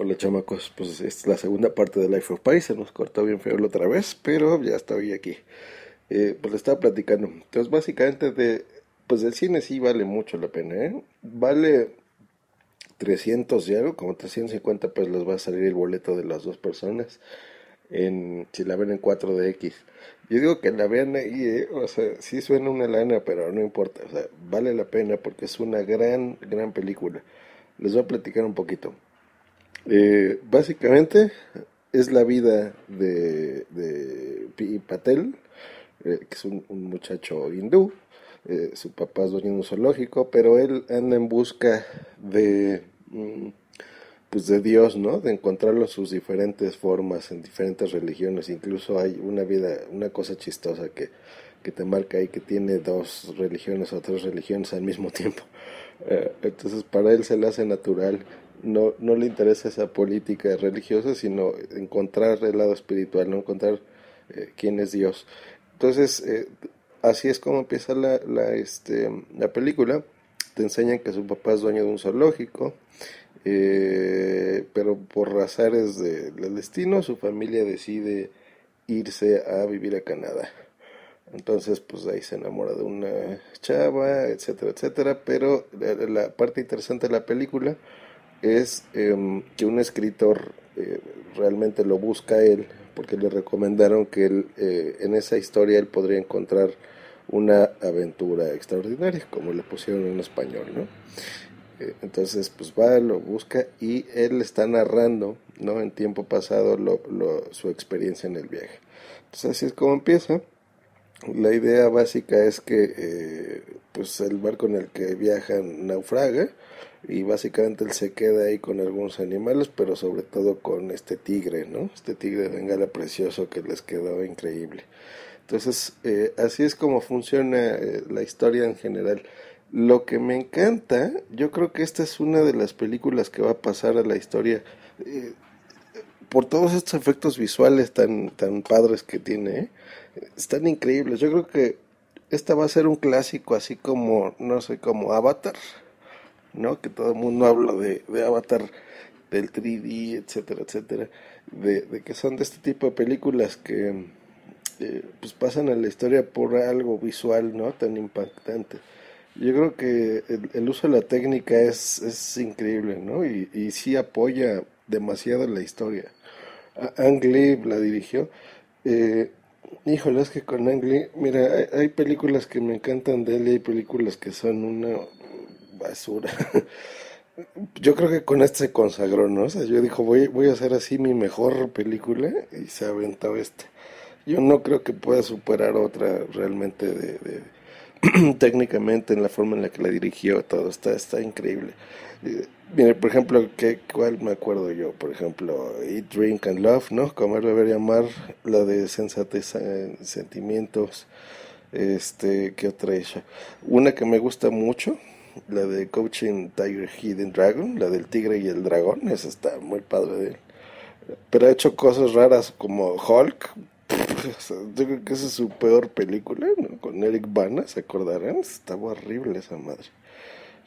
Hola chamacos, pues esta es la segunda parte de Life of Pi, se nos cortó bien feo la otra vez, pero ya estoy aquí. Eh, pues estaba platicando. Entonces básicamente de, pues el cine sí vale mucho la pena, ¿eh? Vale 300 y algo, como 350 pues les va a salir el boleto de las dos personas en, si la ven en 4DX. Yo digo que la vean ahí, ¿eh? o sea, sí suena una lana, pero no importa, o sea, vale la pena porque es una gran, gran película. Les voy a platicar un poquito. Eh, básicamente es la vida de, de Pi Patel, eh, que es un, muchacho hindú. Eh, su papá es dueño de un zoológico, pero él anda en busca de, mm, pues de Dios, ¿no? De encontrarlo en sus diferentes formas, en diferentes religiones. Incluso hay una vida, una cosa chistosa que, que te marca ahí que tiene dos religiones o tres religiones al mismo tiempo. entonces para él se le hace natural no, no le interesa esa política religiosa, sino encontrar el lado espiritual, no encontrar eh, quién es Dios. Entonces, eh, así es como empieza la, la, este, la película. Te enseñan que su papá es dueño de un zoológico, eh, pero por de, del destino, su familia decide irse a vivir a Canadá. Entonces, pues ahí se enamora de una chava, etcétera, etcétera. Pero la parte interesante de la película es em, que un escritor eh, realmente lo busca él, porque le recomendaron que él, eh, en esa historia él podría encontrar una aventura extraordinaria, como le pusieron en español, ¿no? Eh, entonces, pues va, lo busca y él está narrando, ¿no? En tiempo pasado lo, su experiencia en el viaje. Entonces, así es como empieza. La idea básica es que, pues, el barco en el que viajan naufraga, y básicamente él se queda ahí con algunos animales, pero sobre todo con este tigre, ¿no? Este tigre de bengala precioso que les quedó increíble. Entonces, eh, así es como funciona eh, la historia en general. Lo que me encanta, yo creo que esta es una de las películas que va a pasar a la historia eh, por todos estos efectos visuales tan, tan padres que tiene, están increíbles. Yo creo que esta va a ser un clásico así como, no sé, como Avatar ¿no? Que todo el mundo habla de, de Avatar, del 3D, etcétera, etcétera, de, que son de este tipo de películas que eh, pues pasan a la historia por algo visual, ¿no? Tan impactante. Yo creo que el, uso de la técnica es, es increíble, ¿no? Y, y sí apoya demasiado la historia. Ang Lee la dirigió. Eh, híjole, es que con Ang Lee, mira, hay, hay, películas que me encantan de él y hay películas que son una basura. Yo creo que con este se consagró, ¿no? O sea, yo dijo, voy, voy a hacer así mi mejor película y se ha aventado esta. Yo no creo que pueda superar otra realmente de, técnicamente en la forma en la que la dirigió, todo está, está increíble. Por ejemplo, ¿qué, ¿cuál me acuerdo yo? Por ejemplo, Eat, Drink and Love, ¿no? Comer, beber y amar, la de sensatez, eh, sentimientos, este, ¿qué otra ella? Una que me gusta mucho, la de Coaching Tiger Hidden Dragon, la del tigre y el dragón, esa está muy padre de él. Pero ha hecho cosas raras como Hulk. Yo creo que esa es su peor película, ¿no? Con Eric Bana, ¿se acordarán? Estaba horrible esa madre.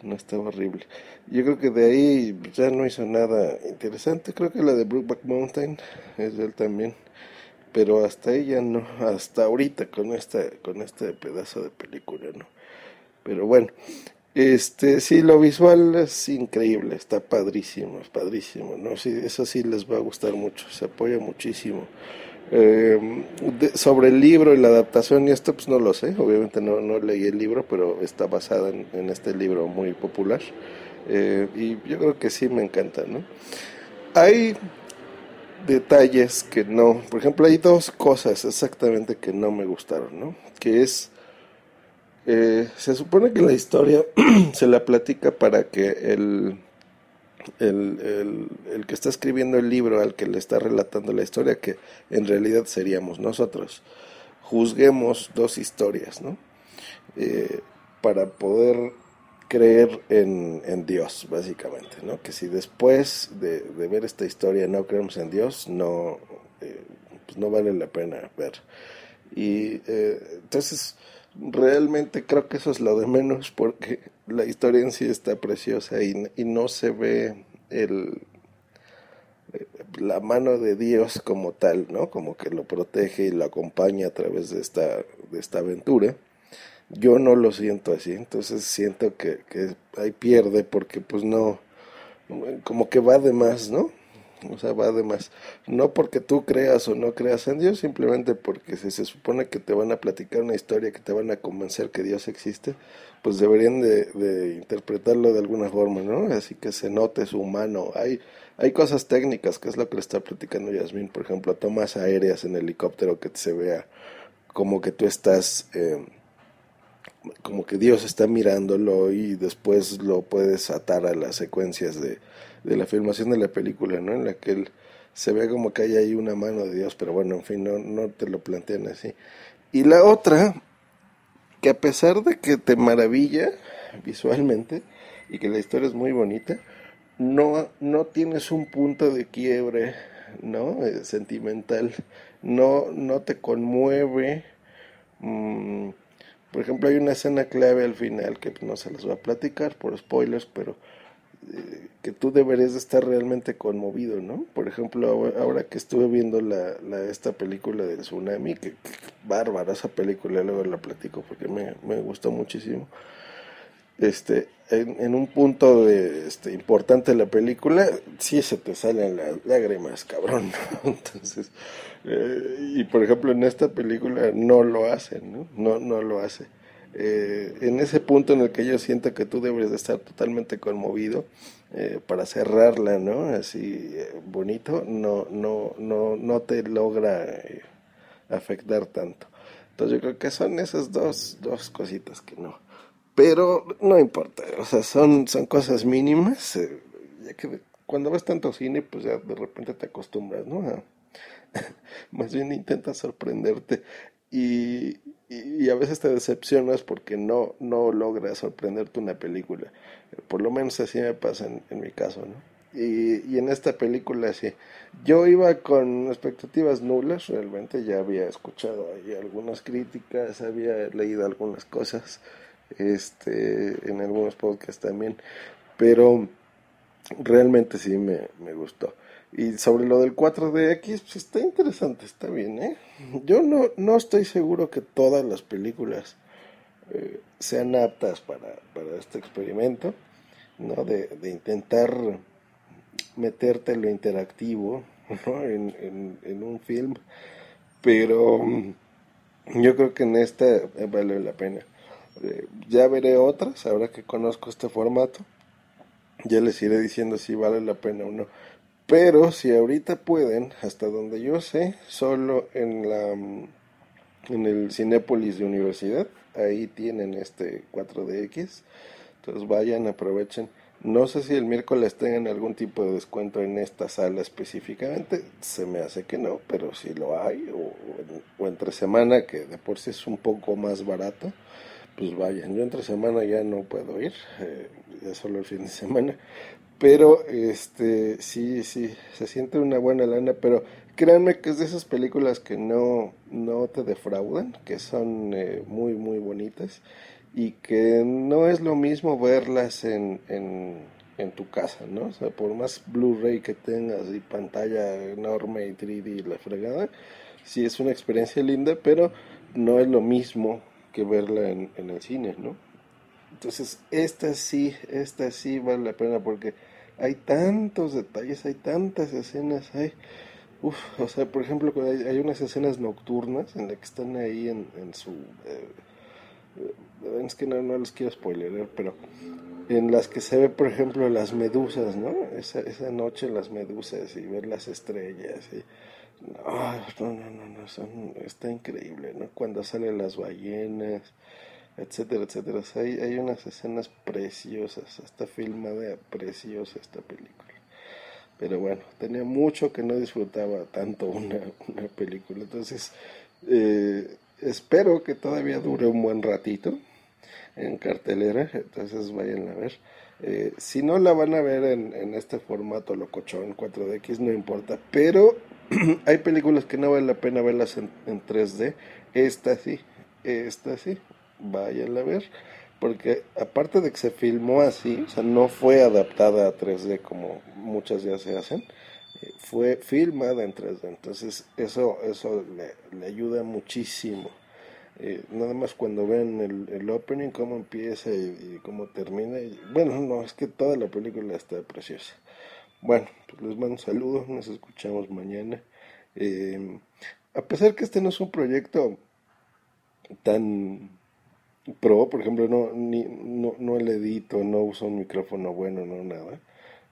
No estaba horrible. Yo creo que de ahí ya no hizo nada interesante. Creo que la de Brookback Mountain es de él también. Pero hasta ella no, hasta ahorita con esta, con este pedazo de película, ¿no? Pero bueno, este, sí, lo visual es increíble, está padrísimo, es padrísimo, ¿no? Sí, eso sí les va a gustar mucho, se apoya muchísimo. Eh, sobre el libro y la adaptación y esto, pues no lo sé, obviamente no, no leí el libro, pero está basada en, este libro muy popular. Eh, y yo creo que sí me encanta, ¿no? Hay detalles que no, por ejemplo, hay dos cosas exactamente que no me gustaron, ¿no? Que es eh, se supone que la historia se la platica para que el, el, el, que está escribiendo el libro al que le está relatando la historia, que en realidad seríamos nosotros, juzguemos dos historias, ¿no? Eh, para poder creer en, en, Dios, básicamente, ¿no? Que si después de, ver esta historia no creemos en Dios, no, eh, pues no vale la pena ver. Y entonces realmente creo que eso es lo de menos porque la historia en sí está preciosa y, y no se ve el la mano de Dios como tal, ¿no? Como que lo protege y lo acompaña a través de esta, de esta aventura. Yo no lo siento así, entonces siento que, que ahí pierde porque pues no, como que va de más, ¿no? O sea, va de más. No porque tú creas o no creas en Dios, simplemente porque si se supone que te van a platicar una historia, que te van a convencer que Dios existe, pues deberían de, de interpretarlo de alguna forma, ¿no? Así que se note su humano. Hay, hay cosas técnicas, que es lo que le está platicando Yasmin, por ejemplo, tomas aéreas en helicóptero que se vea como que tú estás... Eh, como que Dios está mirándolo y después lo puedes atar a las secuencias de, de la filmación de la película, ¿no? En la que él se ve como que hay ahí una mano de Dios, pero bueno, en fin, no, no te lo plantean así. Y la otra, que a pesar de que te maravilla visualmente y que la historia es muy bonita, no, no tienes un punto de quiebre, ¿no? Eh, sentimental, no, no te conmueve. Mm, por ejemplo, hay una escena clave al final que no se las voy a platicar por spoilers, pero que tú deberías de estar realmente conmovido, ¿no? Por ejemplo, ahora que estuve viendo la, la esta película del tsunami, que, bárbara esa película, luego la platico porque me, me gustó muchísimo. Este, en, un punto de, este, importante de la película, sí se te salen las lágrimas, cabrón. Entonces, eh, y por ejemplo en esta película no lo hacen, ¿no? No, no lo hace. Eh, en ese punto en el que yo siento que tú debes de estar totalmente conmovido eh, para cerrarla, ¿no? Así eh, bonito, no, no, no, no te logra afectar tanto. Entonces yo creo que son esas dos, dos cositas que no. Pero no importa, o sea, son, son cosas mínimas, ya que cuando ves tanto cine, pues ya de repente te acostumbras, ¿no? más bien intentas sorprenderte y, y, a veces te decepcionas porque no, no logras sorprenderte una película. Por lo menos así me pasa en, mi caso, ¿no? Y, y, en esta película sí. Yo iba con expectativas nulas, realmente ya había escuchado algunas críticas, había leído algunas cosas este, en algunos podcasts también, pero realmente sí me, me gustó. Y sobre lo del 4DX, pues está interesante, está bien, ¿eh? Yo no, no estoy seguro que todas las películas eh, sean aptas para, para, este experimento, ¿no? De, de, intentar meterte lo interactivo, ¿no? En, en, en un film, pero mm, yo creo que en esta eh, vale la pena. Eh, ya veré otras, ahora que conozco este formato, ya les iré diciendo si vale la pena o no pero si ahorita pueden, hasta donde yo sé, solo en la en el Cinépolis de Universidad, ahí tienen este 4DX. Entonces vayan, aprovechen. No sé si el miércoles tengan algún tipo de descuento en esta sala específicamente, se me hace que no, pero si lo hay, o, entre semana, que de por sí es un poco más barato, pues vayan. Yo entre semana ya no puedo ir, eh, ya solo el fin de semana, pero este sí, sí, se siente una buena lana, pero créanme que es de esas películas que no, no te defraudan, que son eh, muy, muy bonitas y que no es lo mismo verlas en, en, tu casa, ¿no? O sea, por más Blu-ray que tengas y pantalla enorme y 3D y la fregada, sí es una experiencia linda, pero no es lo mismo que verla en, en el cine, ¿no? Entonces, esta sí, esta sí vale la pena porque hay tantos detalles, hay tantas escenas, hay... O sea, por ejemplo, hay, hay, unas escenas nocturnas en las que están ahí en, en su... Eh, eh, es que no, no les quiero spoiler, pero en las que se ve, por ejemplo, las medusas, ¿no? Esa, esa noche las medusas y ver las estrellas y... No, no, no, no, son, está increíble, ¿no? Cuando salen las ballenas, etcétera, etcétera. hay, hay unas escenas preciosas, está filmada preciosa esta película. Pero bueno, tenía mucho que no disfrutaba tanto una, una película. Entonces, eh, espero que todavía dure un buen ratito en cartelera. Entonces vayan a ver. Eh, si no la van a ver en, en este formato locochón 4DX, no importa. Pero hay películas que no vale la pena verlas en, en 3D. Esta sí, esta sí vayan a ver, porque aparte de que se filmó así, o sea, no fue adaptada a 3D como muchas ya se hacen, eh, fue filmada en 3D. Entonces eso, eso le, ayuda muchísimo. Eh, nada más cuando ven el, opening, cómo empieza y, cómo termina. Y, bueno, no, es que toda la película está preciosa. Bueno, pues les mando saludos, nos escuchamos mañana. Eh, a pesar que este no es un proyecto tan pro, por ejemplo, no, ni, no, no le edito, no uso un micrófono bueno, no nada.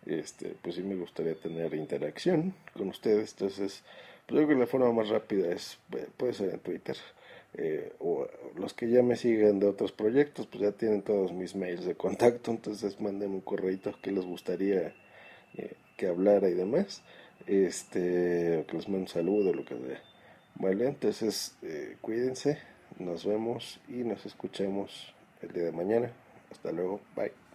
Este, pues sí me gustaría tener interacción con ustedes. Entonces, pues yo creo que la forma más rápida es, eh, puede ser en Twitter. Eh, o los que ya me siguen de otros proyectos, pues ya tienen todos mis mails de contacto, entonces manden un correo que les gustaría eh, que hablara y demás, este, que les mande un saludo, lo que sea. Vale, entonces eh, cuídense, nos vemos y nos escuchemos el día de mañana. Hasta luego, bye.